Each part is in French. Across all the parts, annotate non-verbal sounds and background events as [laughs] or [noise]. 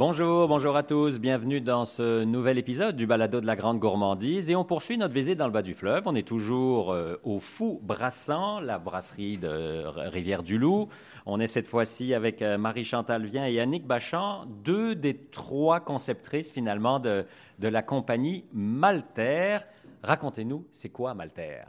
Bonjour, bonjour à tous. Bienvenue dans ce nouvel épisode du Balado de la Grande Gourmandise. Et on poursuit notre visite dans le bas du fleuve. On est toujours euh, au Fou Brassant, la brasserie de Rivière-du-Loup. On est cette fois-ci avec euh, Marie-Chantal Vien et Annick Bachand, deux des trois conceptrices finalement de, de la compagnie Malter. Racontez-nous, c'est quoi Malter?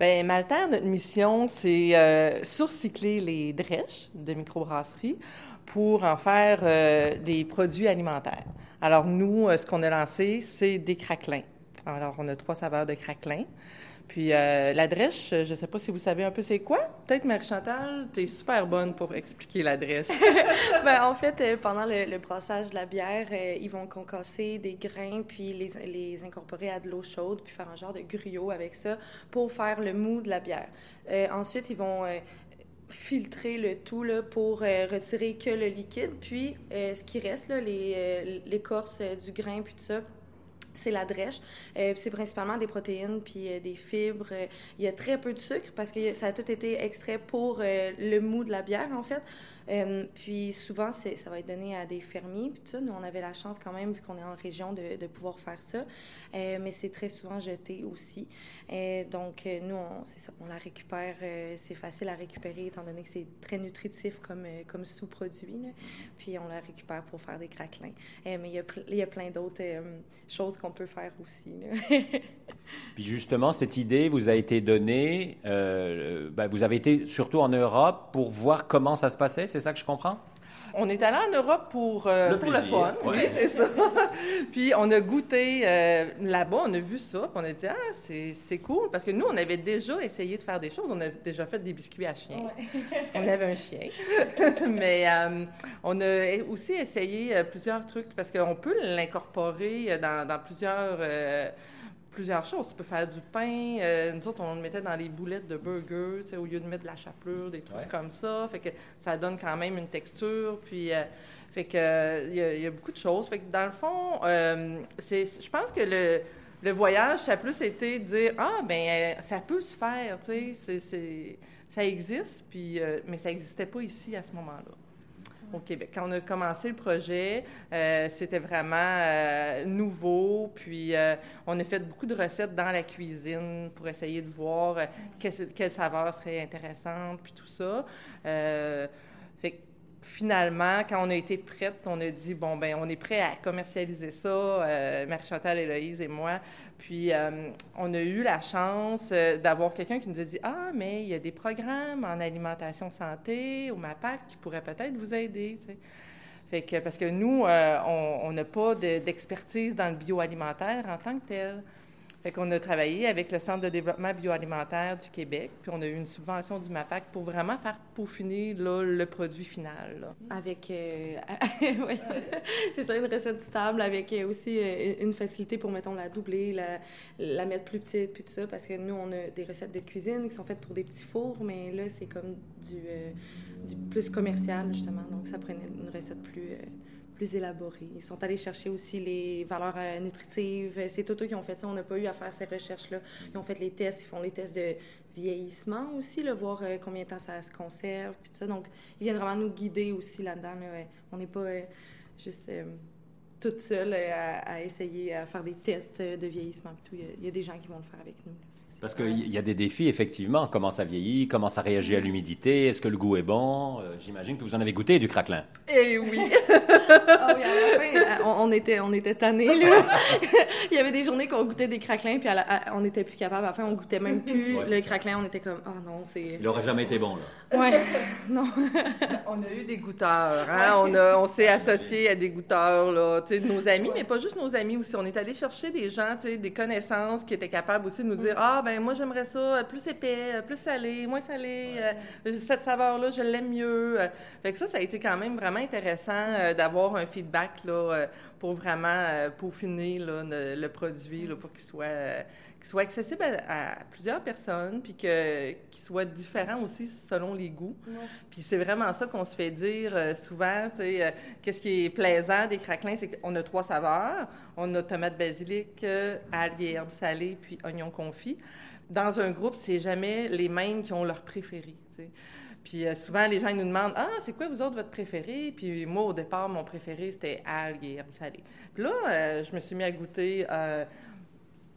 Bien, Malter, notre mission, c'est euh, surcycler les drèches de microbrasserie pour en faire euh, des produits alimentaires. Alors, nous, euh, ce qu'on a lancé, c'est des craquelins. Alors, on a trois saveurs de craquelins. Puis euh, la drèche, je ne sais pas si vous savez un peu c'est quoi. Peut-être Marie-Chantal, tu es super bonne pour expliquer la drèche. [laughs] ben, en fait, pendant le, brassage de la bière, ils vont concasser des grains puis les, les, incorporer à de l'eau chaude puis faire un genre de gruau avec ça pour faire le mou de la bière. ensuite, ils vont filtrer le tout pour euh, retirer que le liquide. Puis, euh, ce qui reste, euh, l'écorce du grain, puis tout ça, c'est la drèche. c'est principalement des protéines puis des fibres. il y a très peu de sucre parce que ça a tout été extrait pour le mou de la bière, en fait. Euh, puis souvent, ça va être donné à des fermiers. Puis ça, nous, on avait la chance quand même, vu qu'on est en région, de, pouvoir faire ça. Euh, mais c'est très souvent jeté aussi. Euh, donc, nous, on la récupère. c'est facile à récupérer, étant donné que c'est très nutritif comme, comme sous-produit. Puis on la récupère pour faire des craquelins. mais il y, a il y a plein d'autres choses peut faire aussi. [laughs] Puis justement, cette idée vous a été donnée, ben, vous avez été surtout en Europe pour voir comment ça se passait, c'est ça que je comprends? On est allé en Europe pour euh, le, pour le fun, oui, c'est ça. [laughs] puis on a goûté euh, là-bas, on a vu ça, puis on a dit ah c'est cool parce que nous on avait déjà essayé de faire des choses, on a déjà fait des biscuits à chien, parce qu'on avait un chien. [laughs] Mais euh, on a aussi essayé plusieurs trucs parce qu'on peut l'incorporer dans, dans, plusieurs plusieurs choses. Tu peux faire du pain. Euh, nous autres, on le mettait dans les boulettes de burger, au lieu de mettre de la chapelure, des trucs comme ça. Fait que ça donne quand même une texture. Puis, euh, fait que il y, a beaucoup de choses. Fait que dans le fond, euh, c'est, je pense que le, le, voyage, ça a plus été de dire ah ben ça peut se faire, tu sais, ça existe. Puis, mais ça n'existait pas ici à ce moment-là Québec. Quand on a commencé le projet, euh, c'était vraiment euh, nouveau. Puis, euh, on a fait beaucoup de recettes dans la cuisine pour essayer de voir quelle, saveur serait intéressante, puis tout ça. Finalement, quand on a été prête, on a dit bon ben, on est prêt à commercialiser ça. Marie-Chantal, Héloïse et moi. Puis, euh, on a eu la chance euh, d'avoir quelqu'un qui nous a dit Ah, mais il y a des programmes en alimentation santé au MAPAC qui pourraient peut-être vous aider. Parce que nous, euh, on n'a pas d'expertise dans le bioalimentaire en tant que tel. Fait qu'on a travaillé avec le Centre de développement bioalimentaire du Québec, puis on a eu une subvention du MAPAC pour vraiment faire peaufiner là, le produit final. Avec, euh, [laughs] c'est ça, une recette stable, avec euh, aussi euh, une facilité pour, mettons, la doubler, la, mettre plus petite, puis tout ça, parce que nous, on a des recettes de cuisine qui sont faites pour des petits fours, mais là, c'est comme du plus commercial, justement, donc ça prenait une recette plus plus élaborés. Ils sont allés chercher aussi les valeurs euh, nutritives. C'est tout eux qui ont fait ça. On n'a pas eu à faire ces recherches-là. Ils ont fait les tests. Ils font les tests de vieillissement aussi, là, voir euh, combien de temps ça se conserve, puis tout. Donc, ils viennent vraiment nous guider aussi là-dedans. On n'est pas euh, juste toute seule à, essayer à faire des tests de vieillissement. Il, y a, des gens qui vont le faire avec nous. Parce qu'il y a des défis, effectivement. Comment ça vieillit, comment ça réagit à l'humidité, est-ce que le goût est bon? Euh, j'imagine que vous en avez goûté du craquelin. Eh oui! oh, [laughs] oui, à la fin, euh, on, était, on était tannés, là. [laughs] Il y avait des journées qu'on goûtait des craquelins, puis on n'était plus capable. À la fin, on goûtait même plus le craquelin. On était comme, oh non, c'est... Il n'aurait jamais été bon, là. Ouais, [laughs] non. on a eu des goûteurs, hein? On, on s'est associé à des goûteurs, là, tu sais, de nos amis, mais pas juste nos amis aussi. On est allé chercher des gens, tu sais, des connaissances qui étaient capables aussi de nous dire, ah, ben ben, moi j'aimerais ça plus épais, plus salé, moins salé. Euh, cette saveur-là, je l'aime mieux. Euh. fait que ça, ça a été quand même vraiment intéressant euh, d'avoir un feedback là, pour vraiment peaufiner là, le, produit là, pour qu'il soit soit accessible à, plusieurs personnes, puis qu'il soit différent aussi selon les goûts. Puis c'est vraiment ça qu'on se fait dire souvent, tu sais, qu'est-ce qui est plaisant des craquelins, c'est qu'on a trois saveurs. On a tomate basilic, algues et herbes salées, puis oignon confit dans un groupe, c'est jamais les mêmes qui ont leur préféré. Puis euh, souvent, les gens ils nous demandent Ah, c'est quoi vous autres votre préféré? Puis moi, au départ, mon préféré, c'était algues et herbes salées. Puis là, euh, je me suis mis à goûter euh,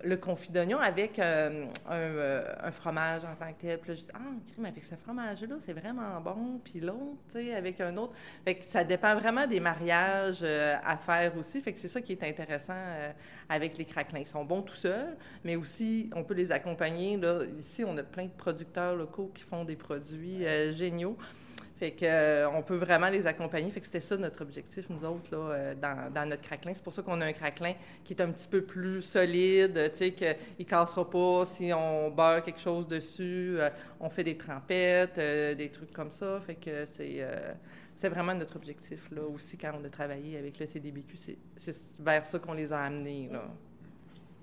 le confit d'oignon avec euh, un, euh, un fromage en tant que tel. Puis là, je dis, ah, crime, avec ce fromage-là, c'est vraiment bon. Puis l'autre, tu sais, avec un autre. Fait que ça dépend vraiment des mariages euh, à faire aussi. Fait que c'est ça qui est intéressant avec les craquelins. Ils sont bons tout seuls, mais aussi, on peut les accompagner. Là, ici, on a plein de producteurs locaux qui font des produits géniaux. Fait que, euh, on peut vraiment les accompagner. Fait que c'était ça notre objectif, nous autres, là, euh, dans, notre craquelin. C'est pour ça qu'on a un craquelin qui est un petit peu plus solide, tu sais, qu'il ne cassera pas si on beurre quelque chose dessus. Euh, on fait des trempettes, des trucs comme ça. Fait que c'est... c'est vraiment notre objectif, là, aussi, quand on a travaillé avec le CDBQ. C'est vers ça qu'on les a amenés, là.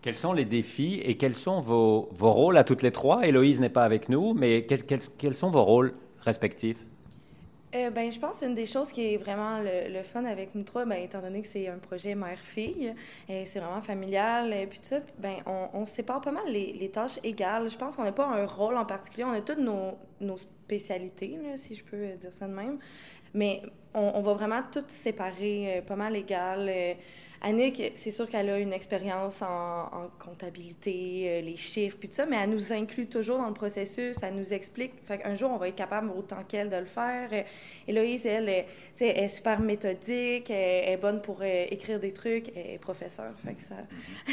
Quels sont les défis et quels sont vos, vos rôles à toutes les trois? Héloïse n'est pas avec nous, mais quels- quels sont vos rôles respectifs? Euh, ben, je pense une des choses qui est vraiment le, fun avec nous trois, ben, étant donné que c'est un projet mère-fille, euh, c'est vraiment familial, et puis tout ça, ben, on, on sépare pas mal les, les tâches égales. Je pense qu'on n'a pas un rôle en particulier, on a toutes nos, nos spécialités, là, si je peux dire ça de même, mais on, on va vraiment toutes séparer euh, pas mal égales. Euh, Annick, c'est sûr qu'elle a une expérience en, en comptabilité, euh, les chiffres, puis tout ça, mais elle nous inclut toujours dans le processus, elle nous explique. Fait qu'un jour, on va être capable autant qu'elle de le faire. Euh, Héloïse, elle, sais, elle est super méthodique, elle est bonne pour euh, écrire des trucs, elle est professeure. Fait que ça...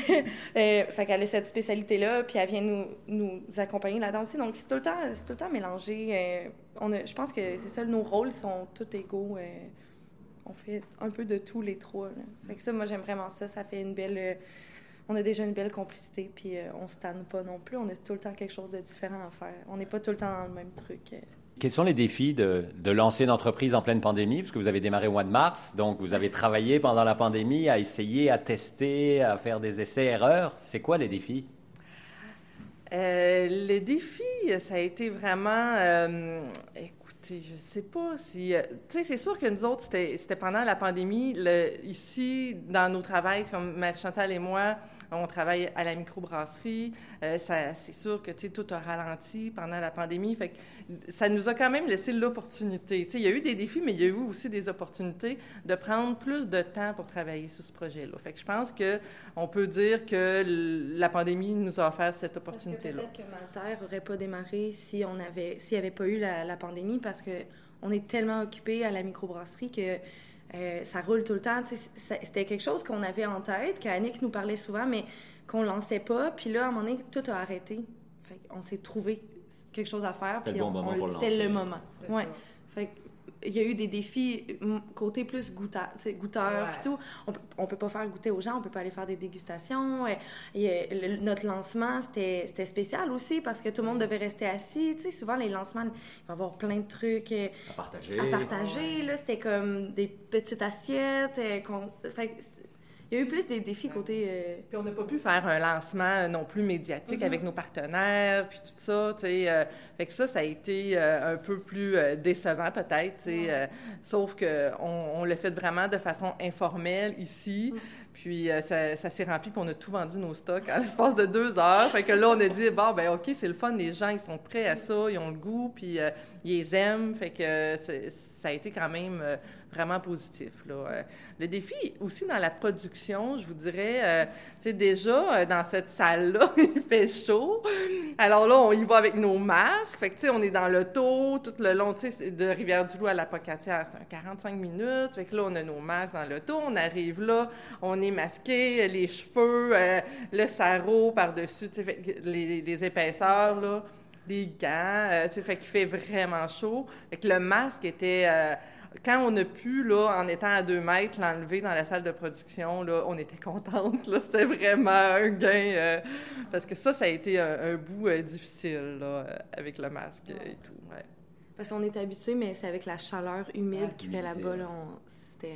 [laughs] Euh, fait qu'elle a cette spécialité-là, puis elle vient nous, nous accompagner là-dedans aussi. Donc, c'est tout le temps, c'est tout le temps mélangé. Euh, on a, je pense que c'est ça, nos rôles sont tous égaux. On fait un peu de tous les trois. là. Fait que ça, moi, j'aime vraiment ça. Ça fait une belle... euh, on a déjà une belle complicité, puis euh, on se tanne pas non plus. On a tout le temps quelque chose de différent à faire. On n'est pas tout le temps dans le même truc. euh. Quels sont les défis de, de lancer une entreprise en pleine pandémie? Puisque vous avez démarré au mois de mars, donc vous avez travaillé pendant la pandémie à essayer, à tester, à faire des essais-erreurs. C'est quoi les défis? Euh, le défi, ça a été vraiment. euh, je sais pas si. euh, tu sais, c'est sûr que nous autres, c'était pendant la pandémie. Ici, dans nos travails, comme Mère Chantal et moi, on travaille à la microbrasserie. Euh, c'est sûr que tout a ralenti pendant la pandémie. Fait que ça nous a quand même laissé l'opportunité. Il y a eu des défis, mais il y a eu aussi des opportunités de prendre plus de temps pour travailler sur ce projet-là. Fait que je pense que on peut dire que la pandémie nous a offert cette opportunité-là. peut-être que Maltaire n'aurait pas démarré si on avait, s'il n'y avait pas eu la, la pandémie, parce que on est tellement occupé à la microbrasserie que euh, ça roule tout le temps. C'était quelque chose qu'on avait en tête, qu'Annick nous parlait souvent, mais qu'on lançait pas. Puis là, à un moment donné, tout a arrêté. Fait on s'est trouvé quelque chose à faire. C'était puis le bon on- moment on- pour le C'était le moment. Ouais. ça. Fait que, il y a eu des défis côté plus goûteur, goûteur Ouais. tout. On, peut- on peut pas faire goûter aux gens, on peut pas aller faire des dégustations. et, le- notre lancement, c'était c'était spécial aussi parce que tout le monde devait rester assis. Tu sais, souvent, les lancements, il va y avoir plein de trucs euh, À partager. à partager. Là, c'était comme des petites assiettes. euh, fait il y a eu plus des défis côté... euh, Puis on n'a pas pu faire un lancement euh, non plus médiatique Mhm. avec nos partenaires, puis tout ça, tu sais. euh, fait que ça, ça a été euh, un peu plus décevant peut-être, tu sais. sauf que on, l'a fait vraiment de façon informelle ici. Puis euh, ça, ça s'est rempli, puis on a tout vendu nos stocks en [laughs] l'espace de deux heures. Fait que là, on a dit, bon, ben OK, c'est le fun, les gens, ils sont prêts à ça, ils ont le goût, puis ils les aiment. Fait que c'est- ça a été quand même euh, vraiment positif. Euh, Le défi aussi dans la production, je vous dirais, euh, tu sais, déjà, dans cette salle-là, [laughs] il fait chaud. Alors là, on y va avec nos masques. Fait que, tu sais, on est dans l'auto tout le long, tu sais, de Rivière-du-Loup à la Pocatière. C'est un 45 minutes. Fait que là, on a nos masques dans l'auto. On arrive là, on est masqué, les cheveux, le sarrau par-dessus, tu sais, les épaisseurs, là, les gants, euh, tu sais, fait qu'il fait vraiment chaud. Fait que le masque était... euh, quand on a pu, là, en étant à deux mètres, l'enlever dans la salle de production, là, on était [laughs] contente. Là, c'était vraiment un gain. euh, parce que ça, ça a été un, un bout euh, difficile, là, avec le masque et tout. ouais. Parce qu'on est habitué, mais c'est avec la chaleur humide Ouais, qu'il fait là-bas, là, on-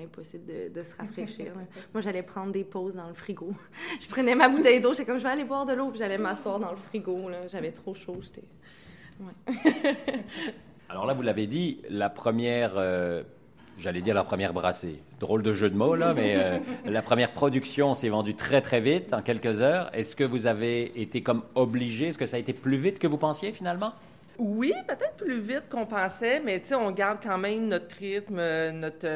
impossible de, se rafraîchir. Moi, j'allais prendre des pauses dans le frigo. [laughs] Je prenais ma bouteille d'eau, j'étais comme, je vais aller boire de l'eau, puis j'allais m'asseoir dans le frigo. J'avais trop chaud. [laughs] Alors là, vous l'avez dit, la première, euh, j'allais dire la première brassée. Drôle de jeu de mots, là, mais euh, la première production s'est vendue très, très vite, en quelques heures. Est-ce que vous avez été comme obligé? Est-ce que ça a été plus vite que vous pensiez, finalement? Oui, peut-être plus vite qu'on pensait, mais tu sais, on garde quand même notre rythme, notre...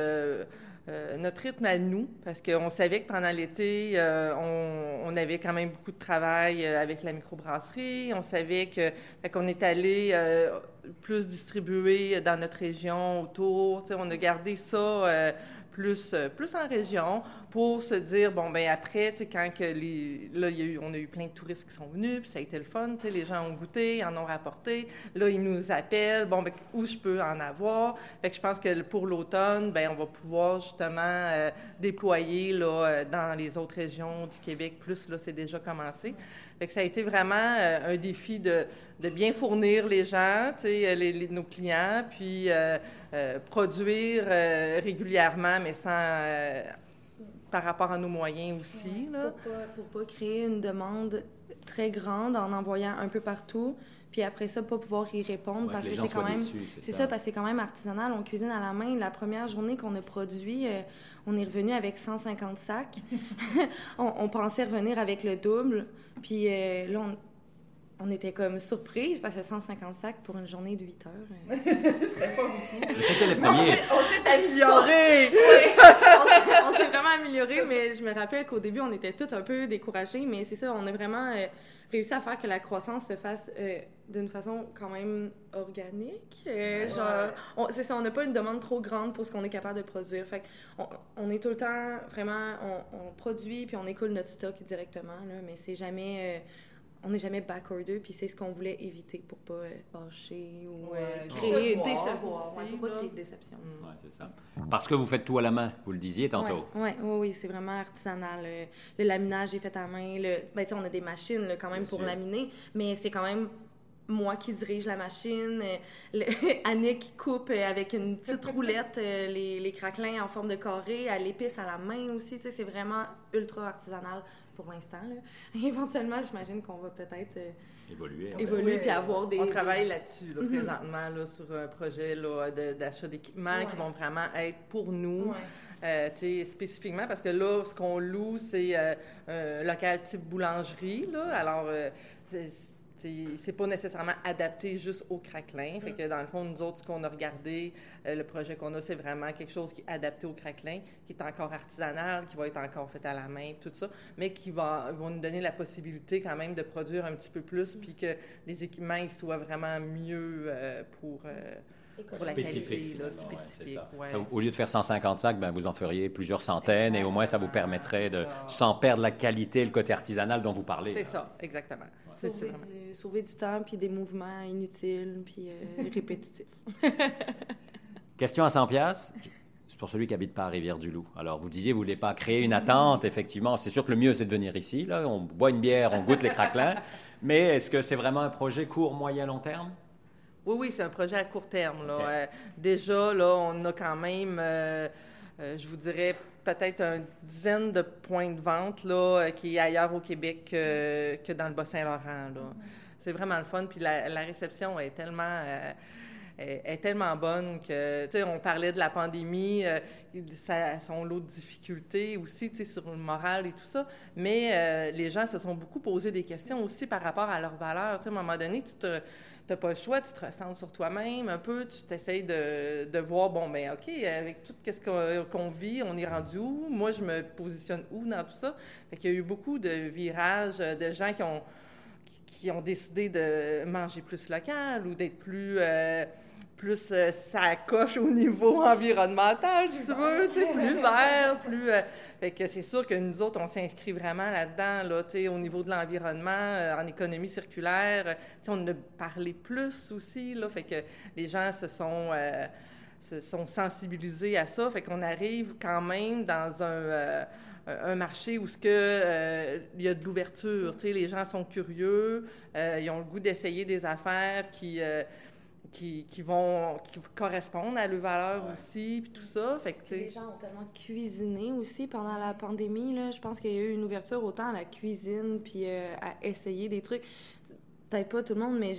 Euh, notre rythme à nous, parce qu'on savait que pendant l'été, euh, on, avait quand même beaucoup de travail euh, avec la microbrasserie. On savait que qu'on est allé plus distribuer dans notre région autour. On a gardé ça plus, euh, plus en région pour se dire, bon, ben après, tu sais, quand que les, là, y a eu, on a eu plein de touristes qui sont venus, puis ça a été le fun, tu sais, les gens ont goûté, en ont rapporté. Là, ils nous appellent, bon, ben, où je peux en avoir? Fait que je pense que pour l'automne, ben on va pouvoir justement euh, déployer, là, euh, dans les autres régions du Québec. Plus, là, c'est déjà commencé. Fait que ça a été vraiment un défi de, de, bien fournir les gens, tu sais, les, nos clients, puis euh, produire euh, régulièrement, mais sans euh, par rapport à nos moyens aussi. Là. Pour pas, pas créer une demande très grande en envoyant un peu partout, puis après ça, pas pouvoir y répondre parce que c'est quand même. C'est ça. parce que c'est quand même artisanal. On cuisine à la main. La première journée qu'on a produit, on est revenu avec 150 sacs. [laughs] on, on, pensait revenir avec le double. Puis là, on, on était comme surprise parce que 150 sacs pour une journée de 8 heures. Euh. [laughs] C'était pas beaucoup. C'était les premiers. On s'est amélioré! on s'est vraiment amélioré, mais je me rappelle qu'au début, on était tous un peu découragés, mais c'est ça, on a vraiment euh, réussi à faire que la croissance se fasse euh, d'une façon quand même organique. genre, c'est ça, on n'a pas une demande trop grande pour ce qu'on est capable de produire. Fait on, on, est tout le temps vraiment, on, produit puis on écoule notre stock directement, là, mais c'est jamais on n'est jamais backorder, puis c'est ce qu'on voulait éviter pour pas euh, fâcher ou euh, créer une décevoir. pour pas créer de déception? Mm. Ouais, c'est ça. Parce que vous faites tout à la main, vous le disiez tantôt. Oui, ouais, oui, c'est vraiment artisanal. Le, laminage est fait à main. Le, ben, on a des machines quand même pour laminer, mais c'est quand même moi qui dirige la machine, euh, [laughs] Annick coupe avec une petite [laughs] roulette les, les, craquelins en forme de carré, elle épice à la main aussi, c'est vraiment ultra artisanal pour l'instant. [laughs] Éventuellement, j'imagine qu'on va peut-être euh, évoluer, évoluer puis avoir des. On travaille là-dessus là, mhm. présentement là, sur un projet d'achat d'équipements qui vont vraiment être pour nous. Euh, spécifiquement, parce que là, ce qu'on loue, c'est euh, un local type boulangerie. Là. Alors, c'est pas nécessairement adapté juste au craquelin. Fait que dans le fond, nous autres, ce qu'on a regardé, euh, le projet qu'on a, c'est vraiment quelque chose qui est adapté au craquelin, qui est encore artisanal, qui va être encore fait à la main, tout ça, mais qui va, nous donner la possibilité quand même de produire un petit peu plus, puis que les équipements soient vraiment mieux euh, pour. Euh, pour la spécifique, au lieu de faire 150 sacs, ben, vous en feriez plusieurs centaines et au moins ça vous permettrait de, sans perdre la qualité, le côté artisanal dont vous parlez. C'est ça, exactement. Sauver du, sauver, du, temps, puis des mouvements inutiles, puis euh, [laughs] répétitifs. Question à 100 pièces. C'est pour celui qui habite pas à Rivière-du-Loup. Alors, vous disiez, vous voulez pas créer une attente. Effectivement, c'est sûr que le mieux, c'est de venir ici. Là, on boit une bière, on goûte les craquelins. [laughs] Mais est-ce que c'est vraiment un projet court, moyen, long terme? Oui, oui, c'est un projet à court terme. Là. Euh, déjà, là, on a quand même, euh, je vous dirais, peut-être une dizaine de points de vente là, qui est ailleurs au Québec que, dans le Bas-Saint-Laurent. C'est vraiment le fun. Puis la, réception est tellement, euh, est, tellement bonne que, tu sais, on parlait de la pandémie, euh, ça, son lot de difficultés aussi, tu sais, sur le moral et tout ça. Mais euh, les gens se sont beaucoup posé des questions aussi par rapport à leurs valeurs. Tu sais, à un moment donné, tu te n'as pas le choix, tu te ressens sur toi-même un peu, tu t'essayes de, de, voir, bon, ben OK, avec tout ce qu'on vit, on est rendu où? Moi, je me positionne où dans tout ça? Fait qu'il y a eu beaucoup de virages, de gens qui ont, qui ont décidé de manger plus local ou d'être plus... Euh, plus euh, ça coche au niveau [laughs] environnemental, si tu veux, plus vert, plus... Euh, fait que c'est sûr que nous autres, on s'inscrit vraiment là-dedans, là, tu sais, au niveau de l'environnement, euh, en économie circulaire, tu sais, on a parlé plus aussi, là, fait que les gens se sont, se sont sensibilisés à ça, fait qu'on arrive quand même dans un un marché où ce que il y a de l'ouverture, tu sais, les gens sont curieux, ils ont le goût d'essayer des affaires qui qui, qui, vont qui correspondre à leurs valeurs aussi, puis tout ça. Fait que, les gens ont tellement cuisiné aussi pendant la pandémie. Là. Je pense qu'il y a eu une ouverture autant à la cuisine, puis euh, à essayer des trucs. Peut-être pas tout le monde, mais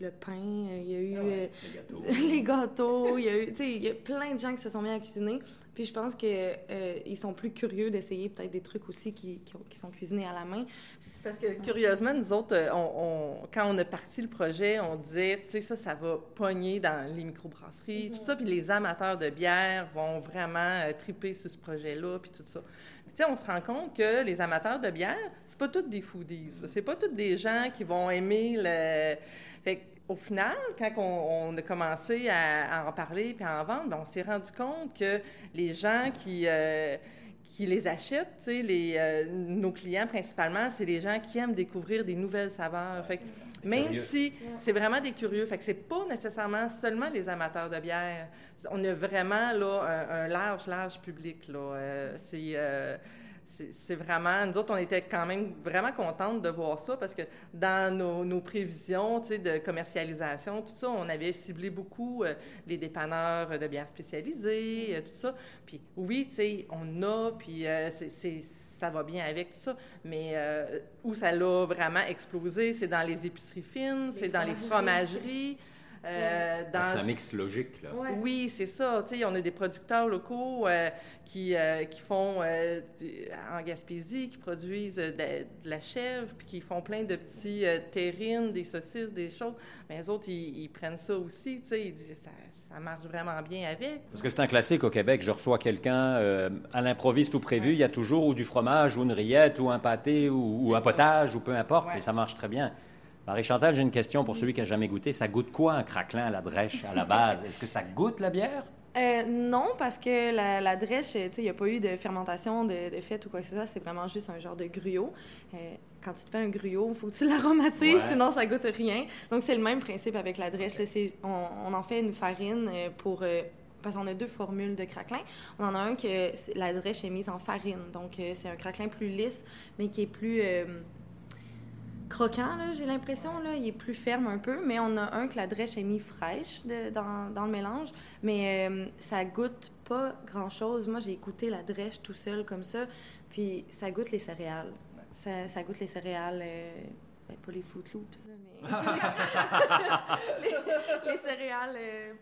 le pain, euh, il y a eu ah euh, [laughs] les gâteaux, il y a eu, il y a plein de gens qui se sont mis à cuisiner. Puis je pense qu'ils ils sont plus curieux d'essayer peut-être des trucs aussi qui, qui, qui, sont cuisinés à la main. Parce que curieusement, nous autres, euh, quand on a parti le projet, on disait, tu sais, ça, ça va pogner dans les microbrasseries, tout ça, puis les amateurs de bière vont vraiment euh, triper sur ce projet-là, puis tout ça. Tu sais, on se rend compte que les amateurs de bière, c'est pas tous des foodies, c'est pas tous des gens qui vont aimer le... Fait au final, quand on, a commencé à, en parler puis à en vendre, ben, on s'est rendu compte que les gens qui... Euh, qui les achètent, les, euh, nos clients principalement, c'est les gens qui aiment découvrir des nouvelles saveurs. Fait même si c'est vraiment des curieux, fait que c'est pas nécessairement seulement les amateurs de bière. On a vraiment là un, large, large public là. Euh, c'est euh, c'est vraiment, nous autres, on était quand même vraiment contentes de voir ça parce que dans nos, prévisions de commercialisation, tout ça, on avait ciblé beaucoup euh, les dépanneurs de bières spécialisées, euh, tout ça. Puis oui, tu sais, on a, puis euh, c'est ça va bien avec tout ça. Mais où ça l'a vraiment explosé, c'est dans les épiceries fines, c'est dans les fromageries. Euh, dans... C'est un mix logique, là. Oui, c'est ça. Tu sais, on a des producteurs locaux euh, qui, euh, qui font en Gaspésie, qui produisent de, la chèvre, puis qui font plein de petits terrines, des saucisses, des choses. Mais les autres, ils, prennent ça aussi. Tu sais, ils disent ça, ça marche vraiment bien avec. Parce que c'est un classique au Québec. Je reçois quelqu'un à l'improviste ou prévu. Il y a toujours ou du fromage, ou une rillette, ou un pâté, ou, un potage, ou peu importe. Et ça marche très bien. Marie-Chantal, j'ai une question pour celui qui n'a jamais goûté. Ça goûte quoi un craquelin à la drèche à la base? Est-ce que ça goûte la bière? Euh, non, parce que la, la drèche, il n'y a pas eu de fermentation, de, fête ou quoi que ce soit. C'est vraiment juste un genre de gruau. Euh, quand tu te fais un gruau, il faut que tu l'aromatises, sinon ça goûte rien. Donc, c'est le même principe avec la drèche. on, en fait une farine euh, pour... parce qu'on a deux formules de craquelin. On en a un que la drèche est mise en farine. Donc, c'est un craquelin plus lisse, mais qui est plus croquant, j'ai l'impression. Il est plus ferme un peu, mais on a un que la drèche est mis fraîche dans, dans, le mélange. Mais euh, ça goûte pas grand-chose. Moi, j'ai écouté la drèche tout seul comme ça, puis ça goûte les céréales. Ça, goûte les céréales... Euh, ben, pas les Fruit Loops, mais... [laughs] [laughs] les, céréales... Euh,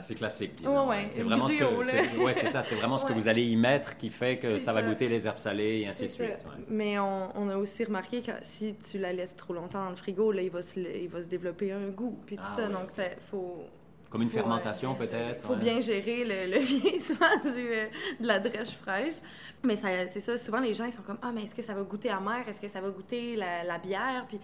c'est classique, disons. c'est vraiment ce que, ouais, c'est ça. C'est vraiment ce que vous allez y mettre qui fait que ça, va goûter les herbes salées et ainsi de suite. Mais on, a aussi remarqué que si tu la laisses trop longtemps dans le frigo, là, il va se, il va se développer un goût, puis tout ah ça. Donc, faut. Comme une fermentation, peut-être. Il faut bien gérer le, le [laughs] vieillissement du, euh, de la drèche fraîche. Mais c'est ça, souvent les gens ils sont comme Ah, mais est-ce que ça va goûter amer? Est-ce que ça va goûter la, la bière? Puis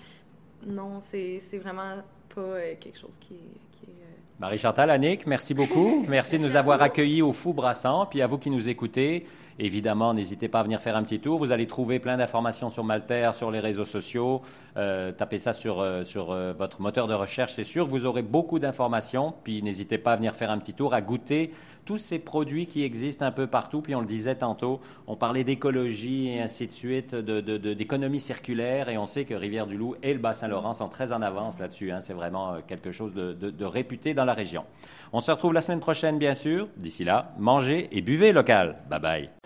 non, c'est vraiment pas euh, quelque chose qui, qui est Marie-Chantal, Annick, merci beaucoup. Merci de nous avoir accueillis au Fou Brassant. Puis à vous qui nous écoutez, évidemment, n'hésitez pas à venir faire un petit tour. Vous allez trouver plein d'informations sur Malter, sur les réseaux sociaux. Euh, tapez ça sur, euh, sur euh, votre moteur de recherche, c'est sûr. Vous aurez beaucoup d'informations. Puis n'hésitez pas à venir faire un petit tour, à goûter tous ces produits qui existent un peu partout. Puis on le disait tantôt, on parlait d'écologie et ainsi de suite, d'économie de, circulaire. Et on sait que Rivière-du-Loup et le Bas-Saint-Laurent sont très en avance là-dessus. Hein. C'est vraiment quelque chose de réputé dans la région. On se retrouve la semaine prochaine, bien sûr. D'ici là, mangez et buvez local. Bye bye.